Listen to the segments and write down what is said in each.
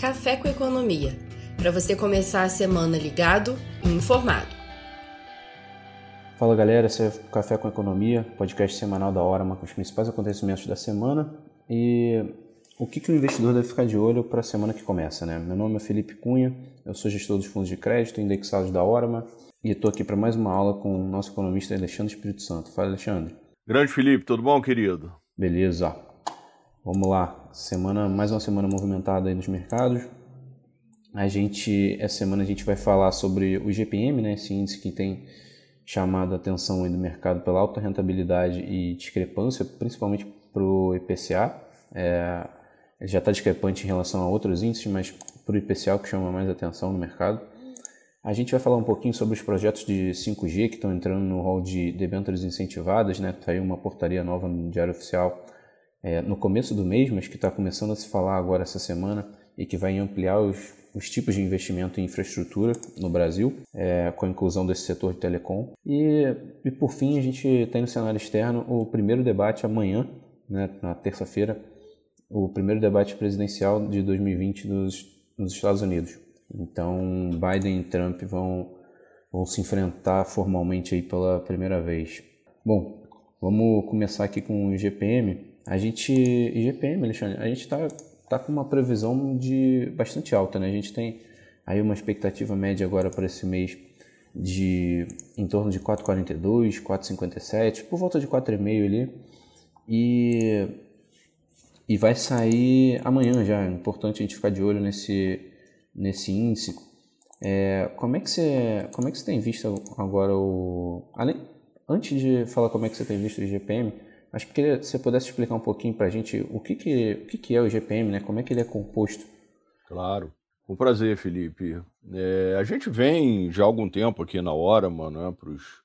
Café com Economia, para você começar a semana ligado e informado. Fala galera, esse é o Café com Economia, podcast semanal da Orama com os principais acontecimentos da semana e o que, que o investidor deve ficar de olho para a semana que começa. Né? Meu nome é Felipe Cunha, eu sou gestor dos fundos de crédito indexados da Orama e estou aqui para mais uma aula com o nosso economista Alexandre Espírito Santo. Fala Alexandre. Grande Felipe, tudo bom querido? Beleza. Vamos lá, semana mais uma semana movimentada aí nos mercados. A gente essa semana a gente vai falar sobre o GPM, né, esse índice que tem chamado a atenção do mercado pela alta rentabilidade e discrepância, principalmente para o IPCA. É, já está discrepante em relação a outros índices, mas para o IPCA que chama mais atenção no mercado. A gente vai falar um pouquinho sobre os projetos de 5G que estão entrando no rol de debêntures incentivadas, né? Tá aí uma portaria nova no Diário Oficial é, no começo do mês, mas que está começando a se falar agora essa semana e que vai ampliar os, os tipos de investimento em infraestrutura no Brasil, é, com a inclusão desse setor de telecom. E, e por fim, a gente tem no cenário externo o primeiro debate amanhã, né, na terça-feira, o primeiro debate presidencial de 2020 nos, nos Estados Unidos. Então, Biden e Trump vão, vão se enfrentar formalmente aí pela primeira vez. Bom, vamos começar aqui com o GPM. A gente, IGPM, Alexandre, a gente está tá com uma previsão de bastante alta, né? A gente tem aí uma expectativa média agora para esse mês de em torno de 4,42, 4,57, por volta de 4,5 ali. E, e vai sair amanhã já. É importante a gente ficar de olho nesse, nesse índice. É, como, é que você, como é que você tem visto agora o. Além, antes de falar como é que você tem visto o IGPM, Que queria, se você pudesse explicar um pouquinho para a gente o que, que, o que, que é o GPM, né? como é que ele é composto. Claro, com prazer, Felipe. É, a gente vem já há algum tempo aqui na Orama, né, para os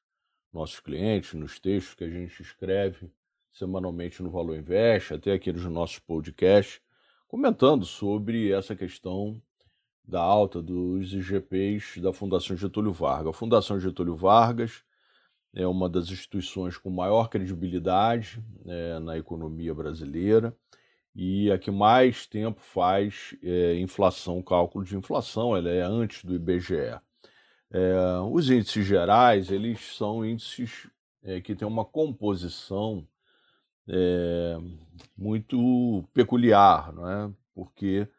nossos clientes, nos textos que a gente escreve semanalmente no Valor Invest, até aqui nos nossos podcasts, comentando sobre essa questão da alta dos IGPs da Fundação Getúlio Vargas. A Fundação Getúlio Vargas é uma das instituições com maior credibilidade é, na economia brasileira e a que mais tempo faz é, inflação, cálculo de inflação, ela é antes do IBGE. É, os índices gerais, eles são índices é, que têm uma composição é, muito peculiar, não é? porque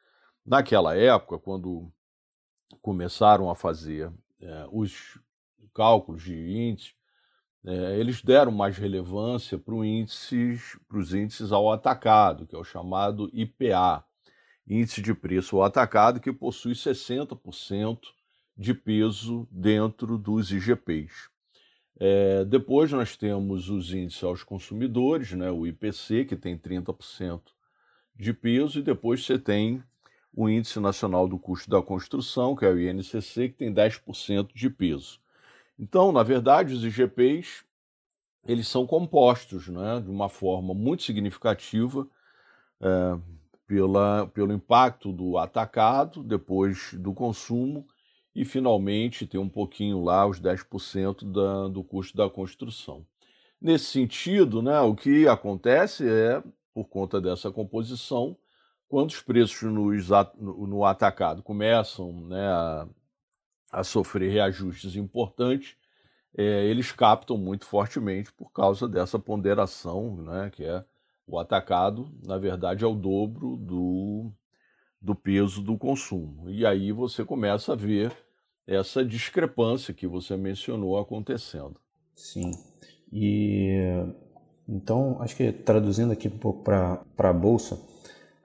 naquela época, quando começaram a fazer é, os cálculos de índices, é, eles deram mais relevância para índices, os índices ao atacado, que é o chamado IPA, Índice de Preço ao Atacado, que possui 60% de peso dentro dos IGPs. É, depois nós temos os índices aos consumidores, né, o IPC, que tem 30% de peso, e depois você tem o Índice Nacional do Custo da Construção, que é o INCC, que tem 10% de peso. Então, na verdade, os IGPs eles são compostos né, de uma forma muito significativa é, pela, pelo impacto do atacado, depois do consumo e, finalmente, tem um pouquinho lá, os 10% da, do custo da construção. Nesse sentido, né, o que acontece é, por conta dessa composição, quando os preços no, no atacado começam né, a, a sofrer reajustes importantes, é, eles captam muito fortemente por causa dessa ponderação, né, que é o atacado, na verdade, é o dobro do, do peso do consumo. E aí você começa a ver essa discrepância que você mencionou acontecendo. Sim. E então, acho que traduzindo aqui um pouco para a Bolsa,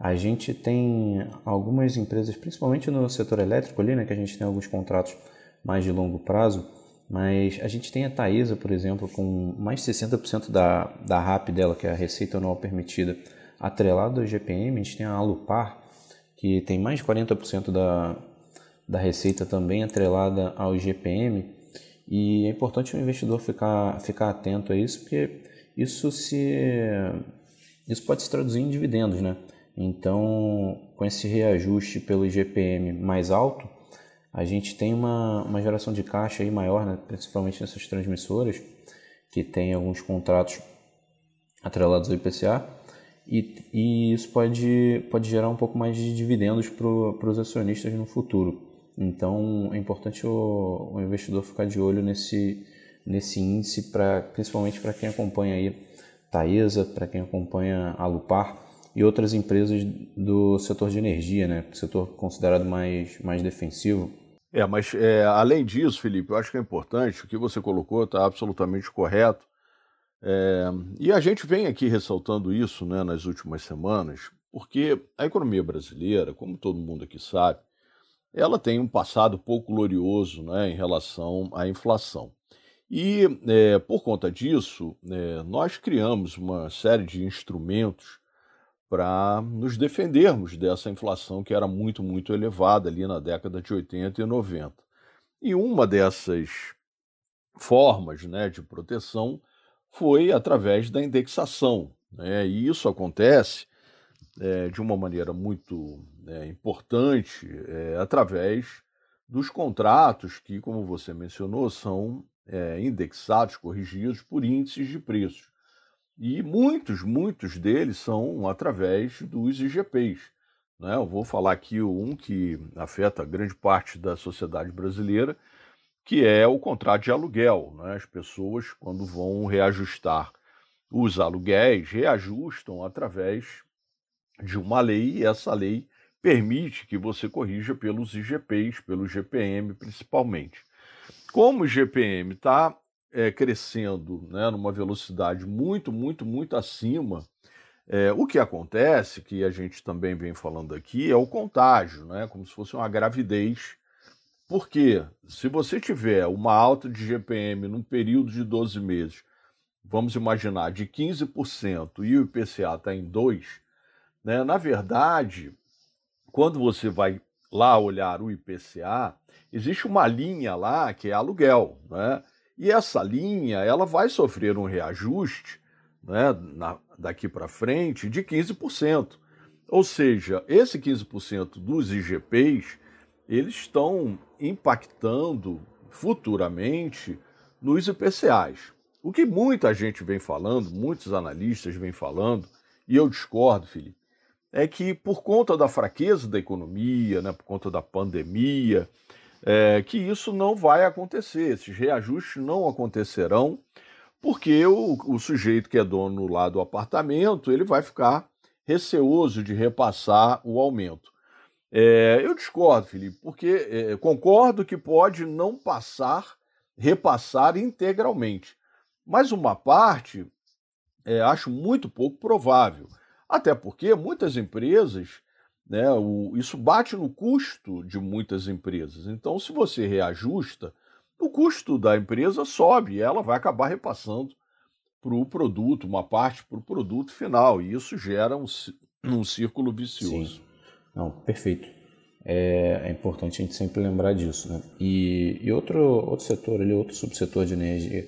a gente tem algumas empresas, principalmente no setor elétrico ali, né, que a gente tem alguns contratos mais de longo prazo, mas a gente tem a Taesa, por exemplo, com mais de 60% da, da RAP dela, que é a receita anual permitida, atrelada ao GPM. A gente tem a Alupar, que tem mais de 40% da, da receita também atrelada ao GPM. E é importante o investidor ficar, ficar atento a isso, porque isso se isso pode se traduzir em dividendos, né? Então, com esse reajuste pelo IGPM mais alto, a gente tem uma, uma geração de caixa aí maior, né? principalmente nessas transmissoras, que tem alguns contratos atrelados ao IPCA, e, e isso pode, pode gerar um pouco mais de dividendos para os acionistas no futuro. Então é importante o, o investidor ficar de olho nesse, nesse índice, pra, principalmente para quem acompanha aí Taesa, para quem acompanha a Lupar e outras empresas do setor de energia, né? setor considerado mais, mais defensivo. É, mas é, além disso, Felipe, eu acho que é importante, o que você colocou está absolutamente correto. É, e a gente vem aqui ressaltando isso né, nas últimas semanas, porque a economia brasileira, como todo mundo aqui sabe, ela tem um passado pouco glorioso né, em relação à inflação. E é, por conta disso, é, nós criamos uma série de instrumentos para nos defendermos dessa inflação que era muito, muito elevada ali na década de 80 e 90. E uma dessas formas né, de proteção foi através da indexação. Né? E isso acontece é, de uma maneira muito é, importante é, através dos contratos que, como você mencionou, são é, indexados, corrigidos por índices de preços. E muitos, muitos deles são através dos IGPs. Né? Eu vou falar aqui um que afeta grande parte da sociedade brasileira, que é o contrato de aluguel. Né? As pessoas, quando vão reajustar os aluguéis, reajustam através de uma lei, e essa lei permite que você corrija pelos IGPs, pelo GPM principalmente. Como o GPM está é, crescendo né, numa velocidade muito, muito, muito acima, é, o que acontece, que a gente também vem falando aqui, é o contágio, né, como se fosse uma gravidez. Porque se você tiver uma alta de GPM num período de 12 meses, vamos imaginar de 15% e o IPCA está em 2%, né, na verdade, quando você vai lá olhar o IPCA, existe uma linha lá que é aluguel, né? E essa linha ela vai sofrer um reajuste né, na, daqui para frente de 15%. Ou seja, esse 15% dos IGPs eles estão impactando futuramente nos IPCAs. O que muita gente vem falando, muitos analistas vêm falando, e eu discordo, Felipe, é que por conta da fraqueza da economia, né, por conta da pandemia, é, que isso não vai acontecer, esses reajustes não acontecerão, porque o, o sujeito que é dono lá do apartamento, ele vai ficar receoso de repassar o aumento. É, eu discordo, Felipe, porque é, concordo que pode não passar, repassar integralmente, mas uma parte é, acho muito pouco provável. Até porque muitas empresas, né, o, isso bate no custo de muitas empresas. Então, se você reajusta, o custo da empresa sobe e ela vai acabar repassando para o produto, uma parte para o produto final. E isso gera um, um círculo vicioso. Sim. Não, perfeito. É, é, importante a gente sempre lembrar disso. Né? E, e outro, outro setor, ali, outro subsetor de energia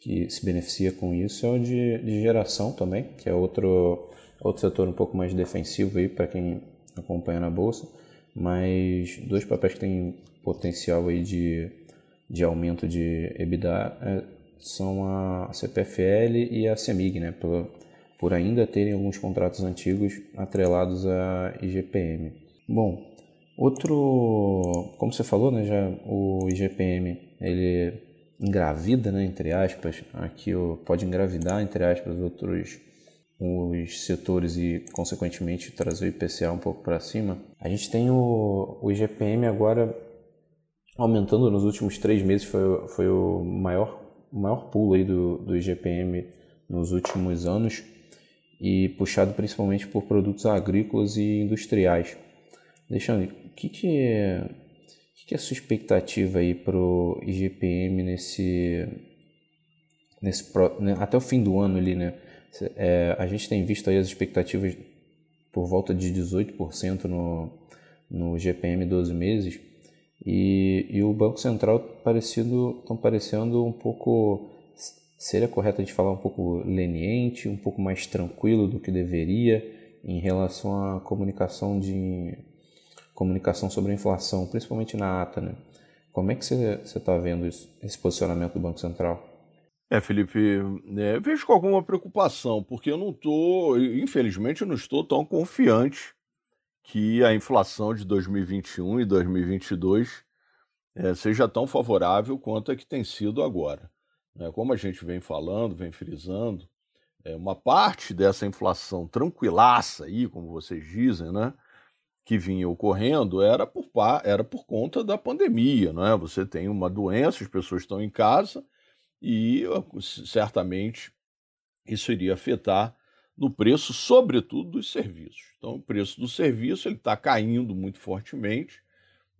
que se beneficia com isso é o de, de geração também, que é outro, Outro setor um pouco mais defensivo para quem acompanha na bolsa, mas dois papéis que têm potencial aí de, de aumento de EBITDA é, são a CPFL e a CEMIG, né? Por, por ainda terem alguns contratos antigos atrelados a IGPM. Bom, outro, como você falou, né, já o IGPM ele engravida, né, entre aspas, aqui pode engravidar entre aspas outros os setores e, consequentemente, trazer o IPCA um pouco para cima, a gente tem o, o IGPM agora aumentando nos últimos três meses, foi, foi o maior, maior pulo aí do, do IGPM nos últimos anos e puxado principalmente por produtos agrícolas e industriais. Alexandre, o que, que, é, que, que é a sua expectativa aí para o IGPM nesse, nesse, né, até o fim do ano ali, né? É, a gente tem visto aí as expectativas por volta de 18% no, no GPM 12 meses e, e o Banco Central parecido estão parecendo um pouco seria correto gente falar um pouco leniente, um pouco mais tranquilo do que deveria em relação à comunicação de comunicação sobre a inflação, principalmente na ata, né? Como é que você está vendo isso, esse posicionamento do Banco Central? É, Felipe, é, vejo com alguma preocupação, porque eu não estou, infelizmente, eu não estou tão confiante que a inflação de 2021 e 2022 é, seja tão favorável quanto a que tem sido agora. Né? Como a gente vem falando, vem frisando, é, uma parte dessa inflação tranquilaça aí, como vocês dizem, né, que vinha ocorrendo, era por, era por conta da pandemia. Né? Você tem uma doença, as pessoas estão em casa e certamente isso iria afetar no preço, sobretudo dos serviços. Então, o preço do serviço ele está caindo muito fortemente,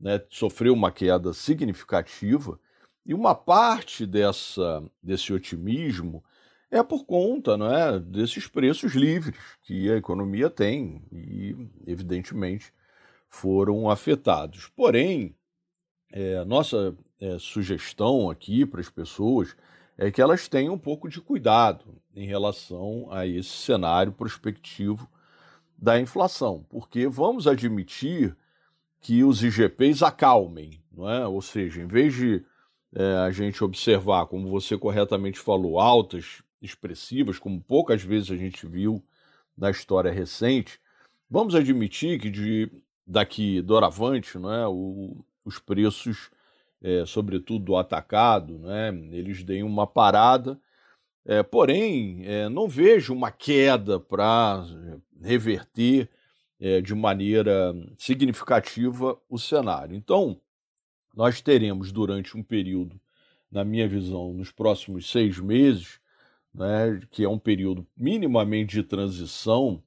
né? sofreu uma queda significativa e uma parte dessa, desse otimismo é por conta né, desses preços livres que a economia tem e, evidentemente, foram afetados. Porém, é, nossa é, sugestão aqui para as pessoas é que elas tenham um pouco de cuidado em relação a esse cenário prospectivo da inflação, porque vamos admitir que os IGPs acalmem, não é? Ou seja, em vez de é, a gente observar, como você corretamente falou, altas expressivas, como poucas vezes a gente viu na história recente, vamos admitir que de daqui doravante, não é, o, os preços é, sobretudo do atacado, né, eles deem uma parada. É, porém, é, não vejo uma queda para reverter é, de maneira significativa o cenário. Então, nós teremos durante um período, na minha visão, nos próximos seis meses, né, que é um período minimamente de transição,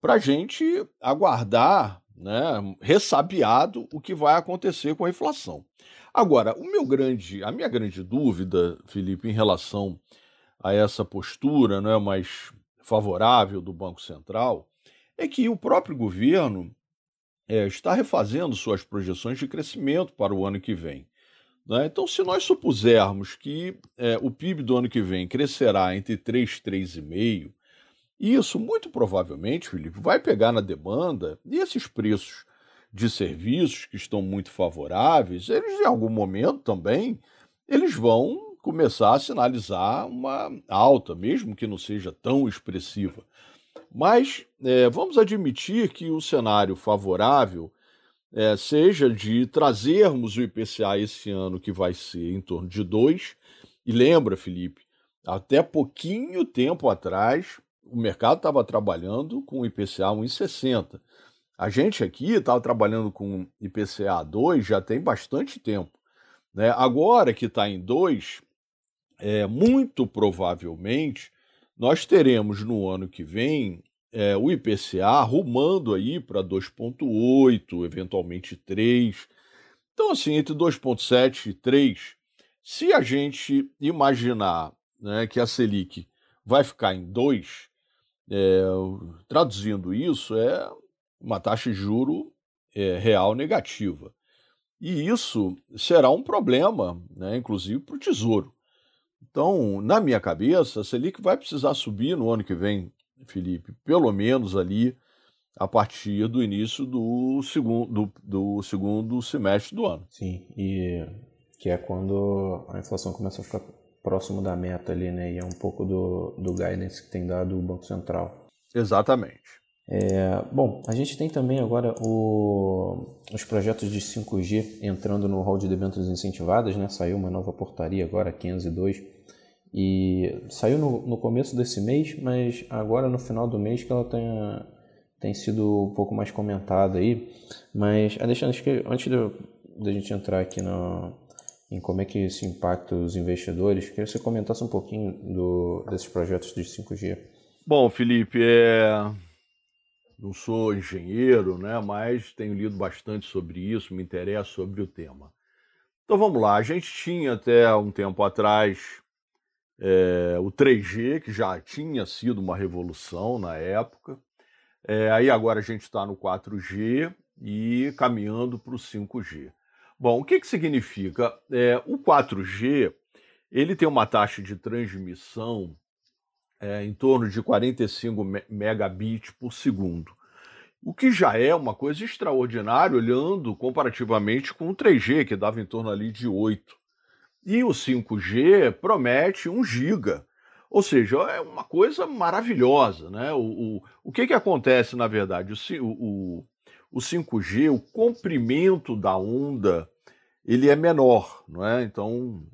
para a gente aguardar, né, ressabiado, o que vai acontecer com a inflação. Agora, o meu grande, a minha grande dúvida, Felipe, em relação a essa postura né, mais favorável do Banco Central, é que o próprio governo é, está refazendo suas projeções de crescimento para o ano que vem. Né? Então, se nós supusermos que é, o PIB do ano que vem crescerá entre 3 3,5, isso muito provavelmente, Felipe, vai pegar na demanda e esses preços de serviços que estão muito favoráveis, eles em algum momento também eles vão começar a sinalizar uma alta, mesmo que não seja tão expressiva. Mas é, vamos admitir que o cenário favorável é, seja de trazermos o IPCA esse ano, que vai ser em torno de 2. E lembra, Felipe, até pouquinho tempo atrás, o mercado estava trabalhando com o IPCA 1,60. A gente aqui estava trabalhando com IPCA 2 já tem bastante tempo. Né? Agora que está em 2, é, muito provavelmente nós teremos no ano que vem é, o IPCA arrumando aí para 2,8, eventualmente 3. Então, assim, entre 2,7 e 3, se a gente imaginar né, que a Selic vai ficar em 2, é, traduzindo isso, é uma taxa de juro é, real negativa. E isso será um problema, né, inclusive para o Tesouro. Então, na minha cabeça, a Selic vai precisar subir no ano que vem, Felipe, pelo menos ali a partir do início do segundo, do, do segundo semestre do ano. Sim, e que é quando a inflação começa a ficar próximo da meta ali, né? E é um pouco do, do guidance que tem dado o Banco Central. Exatamente. É, bom, a gente tem também agora o, os projetos de 5G entrando no rol de debêntures incentivadas, né? Saiu uma nova portaria agora, 502, e saiu no, no começo desse mês, mas agora no final do mês que ela tem, tem sido um pouco mais comentada aí. Mas, Alexandre, acho que antes da gente entrar aqui no, em como é que isso impacta os investidores, queria que você comentasse um pouquinho do, desses projetos de 5G. Bom, Felipe, é não sou engenheiro, né, mas tenho lido bastante sobre isso, me interesso sobre o tema. Então vamos lá, a gente tinha até um tempo atrás é, o 3G, que já tinha sido uma revolução na época, é, aí agora a gente está no 4G e caminhando para o 5G. Bom, o que, que significa? É, o 4G ele tem uma taxa de transmissão é, em torno de 45 megabits por segundo. O que já é uma coisa extraordinária, olhando comparativamente com o 3G, que dava em torno ali de 8 E o 5G promete 1 giga. Ou seja, é uma coisa maravilhosa. Né? O, o, o que, que acontece, na verdade? O, o, o 5G, o comprimento da onda, ele é menor. Não é? Então,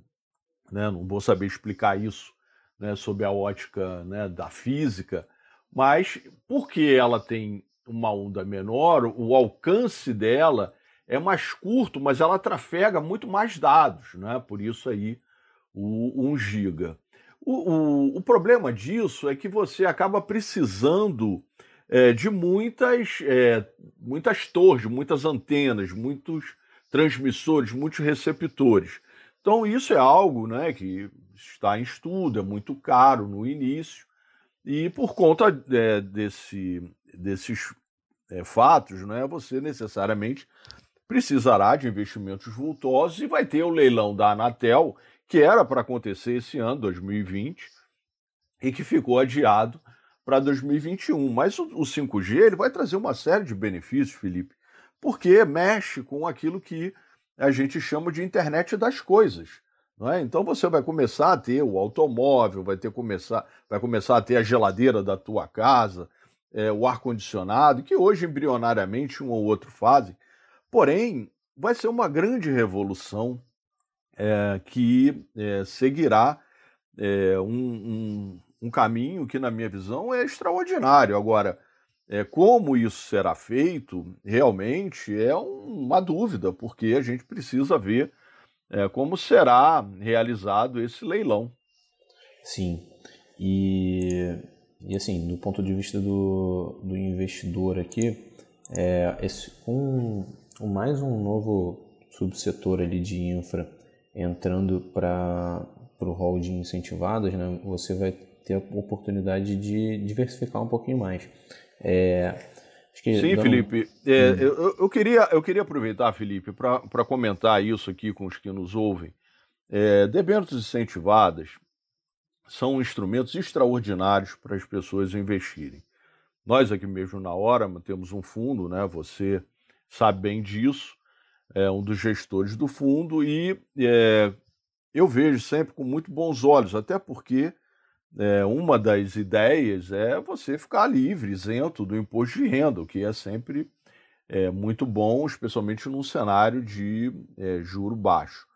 né, não vou saber explicar isso né, sob a ótica né, da física, mas porque ela tem uma onda menor, o alcance dela é mais curto, mas ela trafega muito mais dados, né? por isso aí o 1 giga. O, o, o, problema disso é que você acaba precisando é, de muitas, é, muitas torres, muitas antenas, muitos transmissores, muitos receptores. Então isso é algo né, que está em estudo, é muito caro no início, e por conta é, desse, desses é, fatos, né, você necessariamente precisará de investimentos vultosos e vai ter o leilão da Anatel, que era para acontecer esse ano, 2020, e que ficou adiado para 2021. Mas o, o 5G ele vai trazer uma série de benefícios, Felipe, porque mexe com aquilo que a gente chama de internet das coisas. É? Então você vai começar a ter o automóvel, vai ter começar, vai começar a ter a geladeira da tua casa, é, o ar condicionado, que hoje embrionariamente um ou outro fazem. Porém, vai ser uma grande revolução é, que é, seguirá é, um, um, um, caminho que, na minha visão, é extraordinário. Agora, é, como isso será feito, realmente é uma dúvida, porque a gente precisa ver é, como será realizado esse leilão. Sim, e, e assim, do ponto de vista do, do investidor aqui, é, esse, um, mais um novo subsetor ali de infra entrando para o rol de incentivadas, né, você vai ter a oportunidade de diversificar um pouquinho mais. É, Sim. Felipe. É, hum. eu, eu, queria, eu queria aproveitar, Felipe, para comentar isso aqui com os que nos ouvem. É, debêntures incentivadas são instrumentos extraordinários para as pessoas investirem. Nós aqui mesmo na hora temos um fundo, né? Você sabe bem disso, é um dos gestores do fundo e é, eu vejo sempre com muito bons olhos, até porque é, uma das ideias é você ficar livre, isento do imposto de renda, o que é sempre é, muito bom, especialmente num cenário de é, juro baixo.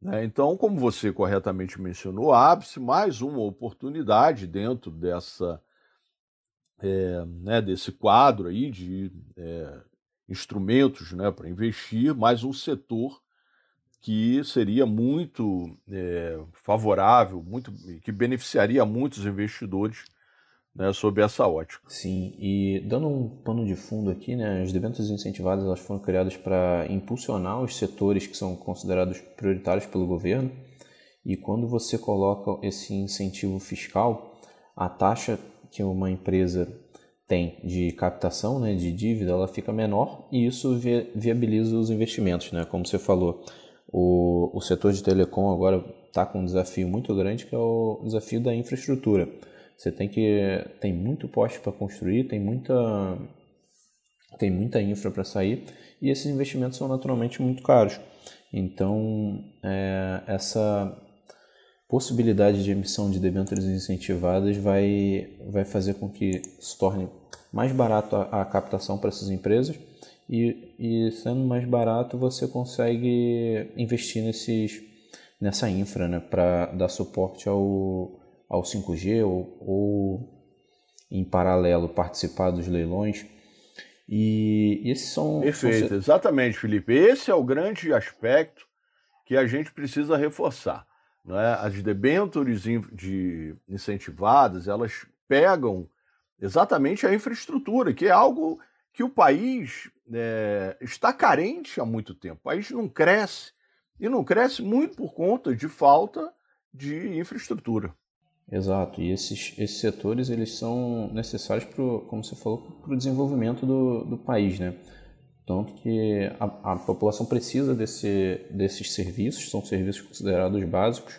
Né? Então, como você corretamente mencionou, abre-se mais uma oportunidade dentro dessa, é, né, desse quadro aí de é, instrumentos né, para investir, mais um setor que seria muito é, favorável, muito que beneficiaria muitos investidores né, sob essa ótica. Sim, e dando um pano de fundo aqui, né, as debêntures incentivadas elas foram criadas para impulsionar os setores que são considerados prioritários pelo governo. E quando você coloca esse incentivo fiscal, a taxa que uma empresa tem de captação, né, de dívida, ela fica menor e isso viabiliza os investimentos, né, como você falou o, o setor de telecom agora está com um desafio muito grande que é o desafio da infraestrutura. Você tem que tem muito poste para construir, tem muita tem muita infra para sair e esses investimentos são naturalmente muito caros. Então é, essa possibilidade de emissão de debêntures incentivadas vai vai fazer com que se torne mais barato a, a captação para essas empresas e, e sendo mais barato você consegue investir nesses, nessa infra né, para dar suporte ao, ao 5G ou, ou em paralelo participar dos leilões. E esses são. Perfeito, são... exatamente, Felipe. Esse é o grande aspecto que a gente precisa reforçar. Não é? As debêntures de incentivadas, elas pegam exatamente a infraestrutura, que é algo que o país é, está carente há muito tempo. O país não cresce e não cresce muito por conta de falta de infraestrutura. Exato, e esses, esses setores eles são necessários, pro, como você falou, para o desenvolvimento do, do país, né? Tanto que a, a população precisa desse, desses serviços, são serviços considerados básicos,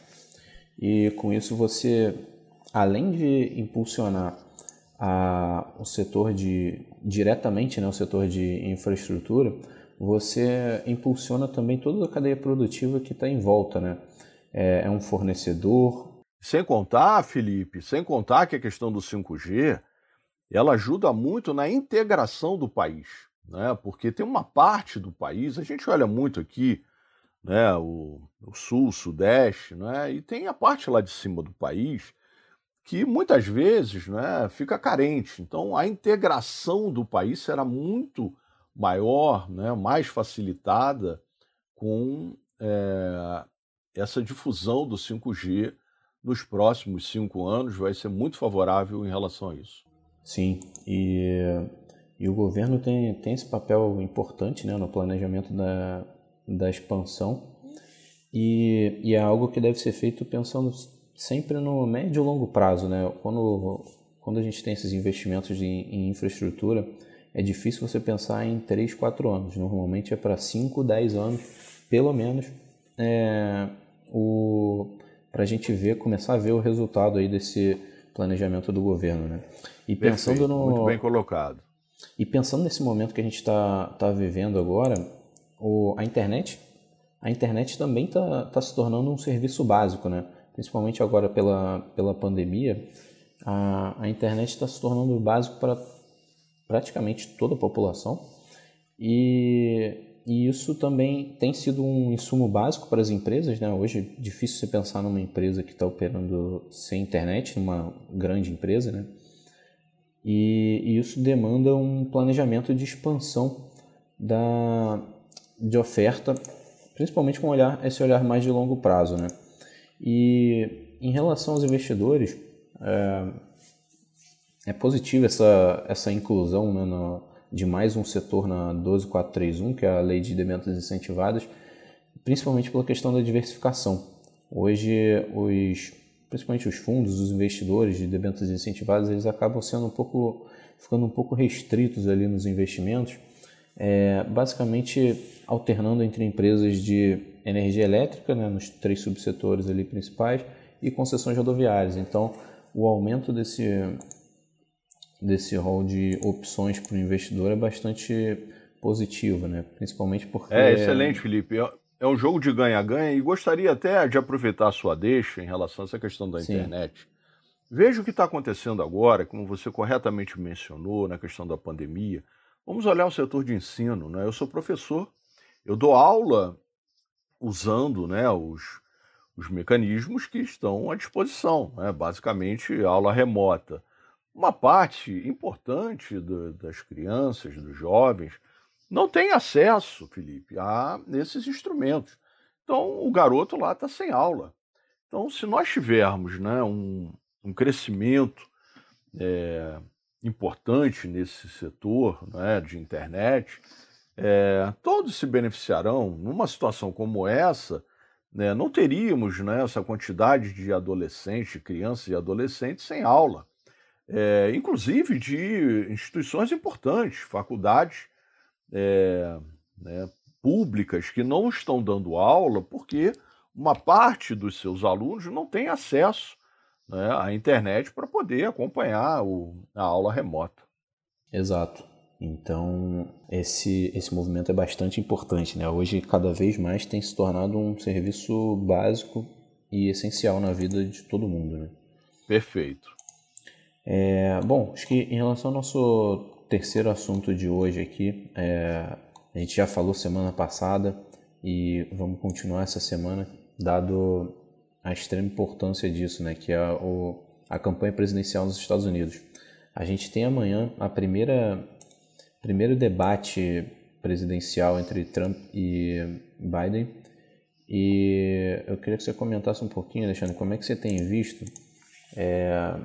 e com isso você, além de impulsionar a, o setor de diretamente, né, o setor de infraestrutura, você impulsiona também toda a cadeia produtiva que está em volta, né? é, é um fornecedor. Sem contar, Felipe, sem contar que a questão do 5G ela ajuda muito na integração do país, né? Porque tem uma parte do país, a gente olha muito aqui, né? O, o sul, o sudeste, né? E tem a parte lá de cima do país que muitas vezes, né? Fica carente. Então a integração do país será muito maior, né? Mais facilitada com é, essa difusão do 5G nos próximos cinco anos vai ser muito favorável em relação a isso. Sim, e, e o governo tem, tem esse papel importante né, no planejamento da, da expansão e, e é algo que deve ser feito pensando sempre no médio e longo prazo. Né? Quando, quando a gente tem esses investimentos de, em infraestrutura, é difícil você pensar em 3, 4 anos. Normalmente é para 5, 10 anos, pelo menos, é, para a gente ver, começar a ver o resultado aí desse planejamento do governo. Né? E pensando Perfeito, no. Muito bem colocado. E pensando nesse momento que a gente está tá vivendo agora, o, a internet, a internet também está tá se tornando um serviço básico, né? Principalmente agora pela, pela pandemia, a, a internet está se tornando básico para praticamente toda a população. E, e isso também tem sido um insumo básico para as empresas. Né? Hoje é difícil você pensar numa empresa que está operando sem internet, numa grande empresa. Né? E, e isso demanda um planejamento de expansão da, de oferta, principalmente com olhar, esse olhar mais de longo prazo. Né? E em relação aos investidores, é, é positiva essa, essa inclusão né, no, de mais um setor na 12431, que é a lei de debêntures incentivadas, principalmente pela questão da diversificação. Hoje, os principalmente os fundos, os investidores de debêntures incentivadas, eles acabam sendo um pouco, ficando um pouco restritos ali nos investimentos, é, basicamente alternando entre empresas de energia elétrica, né, nos três subsetores ali principais, e concessões rodoviárias. Então, o aumento desse, desse rol de opções para o investidor é bastante positivo, né? principalmente porque... É excelente, Felipe é um jogo de ganha-ganha e gostaria até de aproveitar a sua deixa em relação a essa questão da Sim. internet. Veja o que está acontecendo agora, como você corretamente mencionou, na questão da pandemia. Vamos olhar o setor de ensino. Né? Eu sou professor, eu dou aula usando né, os, os mecanismos que estão à disposição, né? basicamente aula remota. Uma parte importante do, das crianças, dos jovens, não tem acesso, Felipe, a esses instrumentos. Então, o garoto lá está sem aula. Então, se nós tivermos né, um, um crescimento é, importante nesse setor né, de internet, é, todos se beneficiarão. Numa situação como essa, né, não teríamos né, essa quantidade de adolescentes, crianças e adolescentes sem aula. É, inclusive de instituições importantes, faculdades é, né, públicas que não estão dando aula porque uma parte dos seus alunos não tem acesso né, à internet para poder acompanhar o, a aula remota. Exato. Então, esse, esse movimento é bastante importante. Né? Hoje, cada vez mais, tem se tornado um serviço básico e essencial na vida de todo mundo. Né? Perfeito. É, bom, acho que em relação ao nosso terceiro assunto de hoje aqui, é, a gente já falou semana passada e vamos continuar essa semana, dado a extrema importância disso, né, que é o, a campanha presidencial nos Estados Unidos. A gente tem amanhã a primeira primeiro debate presidencial entre Trump e Biden e eu queria que você comentasse um pouquinho, Alexandre, como é que você tem visto é,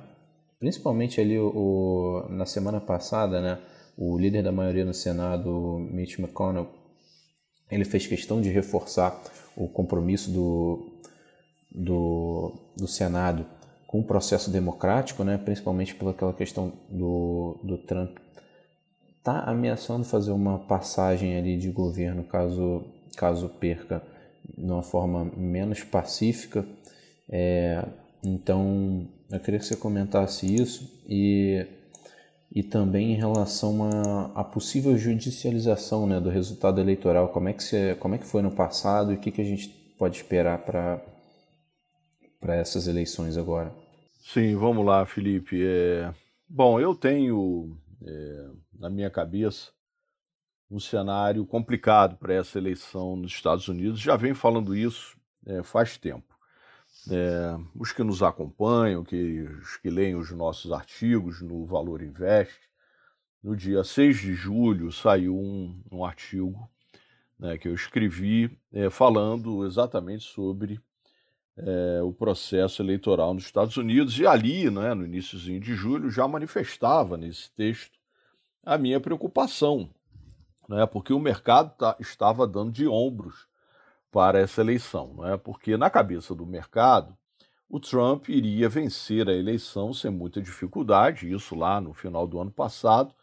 principalmente ali o, o, na semana passada, né, o líder da maioria no Senado, Mitch McConnell, ele fez questão de reforçar o compromisso do, do, do Senado com o processo democrático, né, principalmente pelaquela questão do, do Trump está ameaçando fazer uma passagem ali de governo caso, caso perca de uma forma menos pacífica. É, então, eu queria que você comentasse isso e, e também em relação à possível judicialização né, do resultado eleitoral. Como é, que você, como é que foi no passado e o que, que a gente pode esperar para para essas eleições agora. Sim, vamos lá, Felipe. É... Bom, eu tenho é, na minha cabeça um cenário complicado para essa eleição nos Estados Unidos. Já venho falando isso é, faz tempo. É, os que nos acompanham, que, os que leem os nossos artigos no Valor Invest, no dia 6 de julho saiu um, um artigo né, que eu escrevi é, falando exatamente sobre é, o processo eleitoral nos Estados Unidos e ali, né, no iníciozinho de julho, já manifestava nesse texto a minha preocupação, né, porque o mercado tá, estava dando de ombros para essa eleição, né, porque na cabeça do mercado o Trump iria vencer a eleição sem muita dificuldade, isso lá no final do ano passado,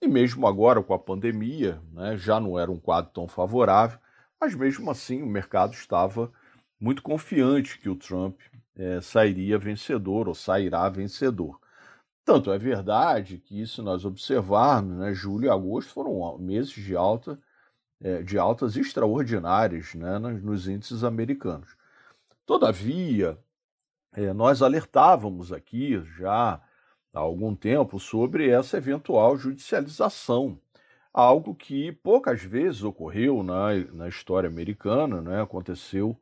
e mesmo agora com a pandemia, né, já não era um quadro tão favorável, mas mesmo assim o mercado estava muito confiante que o Trump é, sairia vencedor ou sairá vencedor. Tanto é verdade que, se nós observarmos, né, julho e agosto foram meses de, alta, é, de altas extraordinárias né, nos índices americanos. Todavia, é, nós alertávamos aqui já há algum tempo sobre essa eventual judicialização, algo que poucas vezes ocorreu na, na história americana, né? aconteceu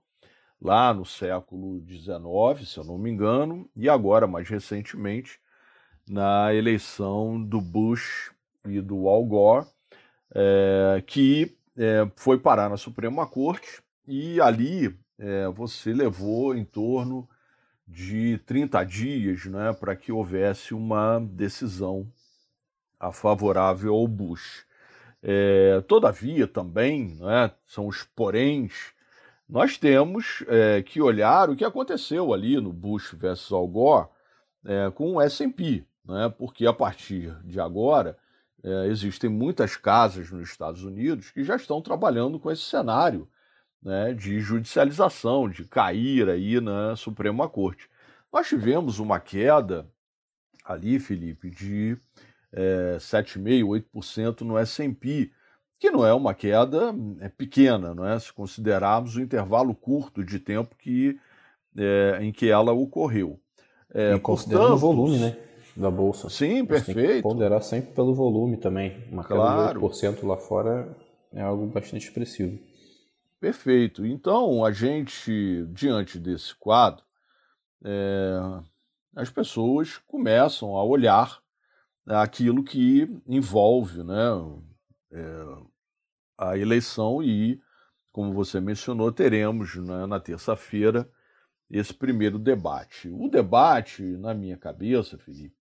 lá no século XIX, se eu não me engano, e agora, mais recentemente, na eleição do Bush e do Al Gore, é, que é, foi parar na Suprema Corte e ali é, você levou em torno de 30 dias né, para que houvesse uma decisão a favorável ao Bush. Todavia, também, né, são os poréns, nós temos é, que olhar o que aconteceu ali no Bush versus Al Gore é, com o S&P, né, porque a partir de agora é, existem muitas casas nos Estados Unidos que já estão trabalhando com esse cenário né, de judicialização, de cair aí na Suprema Corte. Nós tivemos uma queda ali, Felipe, de é, 7,5%, 8% no S&P, que não é uma queda é pequena, não é? se considerarmos o intervalo curto de tempo que, é, em que ela ocorreu. É, e considerando portanto, o volume né, da Bolsa. Sim, perfeito. Tem que ponderar sempre pelo volume também. Uma queda claro. de 8% lá fora é algo bastante expressivo. Perfeito. Então, a gente, diante desse quadro, é, as pessoas começam a olhar aquilo que envolve né, a eleição e, como você mencionou, teremos né, na terça-feira esse primeiro debate. O debate, na minha cabeça, Felipe,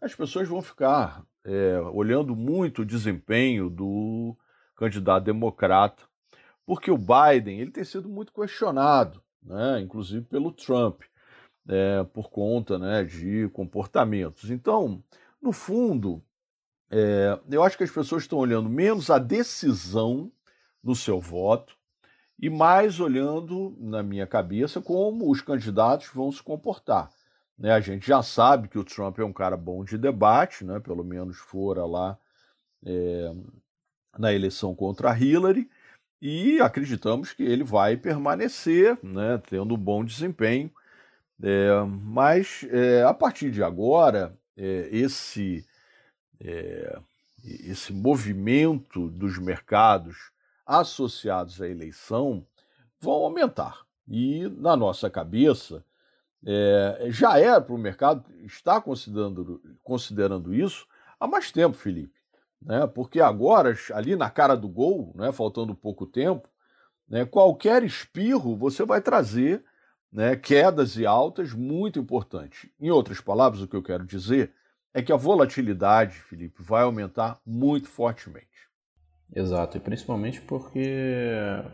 as pessoas vão ficar é, olhando muito o desempenho do candidato democrata porque o Biden ele tem sido muito questionado, né, inclusive pelo Trump, é, por conta né, de comportamentos. Então, no fundo, é, eu acho que as pessoas estão olhando menos a decisão no seu voto e mais olhando, na minha cabeça, como os candidatos vão se comportar. Né, a gente já sabe que o Trump é um cara bom de debate, né, pelo menos fora lá é, na eleição contra Hillary, e acreditamos que ele vai permanecer, né, tendo um bom desempenho. É, mas é, a partir de agora, é, esse, é, esse movimento dos mercados associados à eleição vão aumentar. E na nossa cabeça, é, já é para o mercado estar considerando, considerando isso há mais tempo, Felipe né? Porque agora, ali na cara do gol, né, faltando pouco tempo, né, qualquer espirro você vai trazer né, quedas e altas muito importantes. Em outras palavras, o que eu quero dizer é que a volatilidade, Felipe, vai aumentar muito fortemente. Exato, e principalmente porque,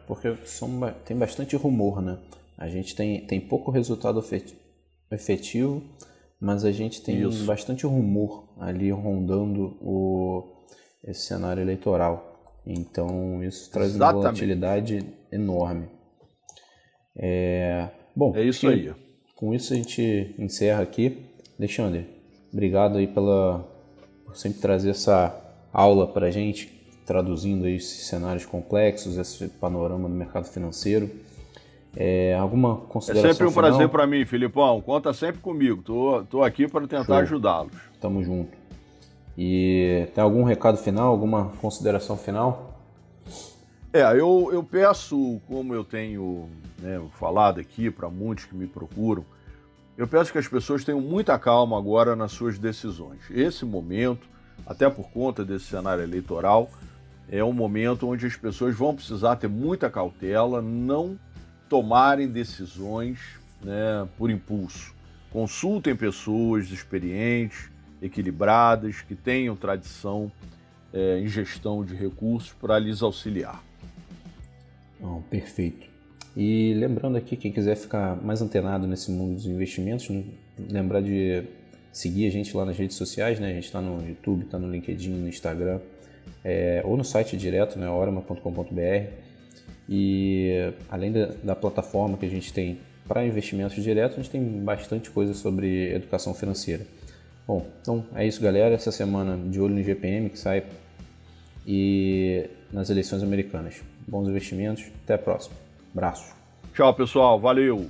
porque são, tem bastante rumor, né? A gente tem, tem pouco resultado efetivo, mas a gente tem Isso. bastante rumor ali rondando o, esse cenário eleitoral. Então isso traz Exatamente. uma volatilidade enorme. É... Bom, é isso aí. Com isso a gente encerra aqui. Alexandre, obrigado aí pela por sempre trazer essa aula para a gente, traduzindo aí esses cenários complexos, esse panorama do mercado financeiro. É, alguma consideração É sempre um final? prazer para mim, Filipão. Conta sempre comigo. Tô, tô aqui para tentar ajudá-los. Tamo junto. E tem algum recado final, alguma consideração final? É, eu, eu peço, como eu tenho né, falado aqui para muitos que me procuram, eu peço que as pessoas tenham muita calma agora nas suas decisões. Esse momento, até por conta desse cenário eleitoral, é um momento onde as pessoas vão precisar ter muita cautela, não tomarem decisões né, por impulso. Consultem pessoas experientes, equilibradas, que tenham tradição é, em gestão de recursos para lhes auxiliar. Oh, perfeito. E lembrando aqui, quem quiser ficar mais antenado nesse mundo dos investimentos, lembrar de seguir a gente lá nas redes sociais, né? A gente está no YouTube, está no LinkedIn, no Instagram, é, ou no site direto, né? orama.com.br. E além da, da, plataforma que a gente tem para investimentos diretos, a gente tem bastante coisa sobre educação financeira. Bom, então é isso, galera. Essa semana de olho no GPM que sai e nas eleições americanas. Bons investimentos. Até a próxima. Abraço. Tchau, pessoal. Valeu.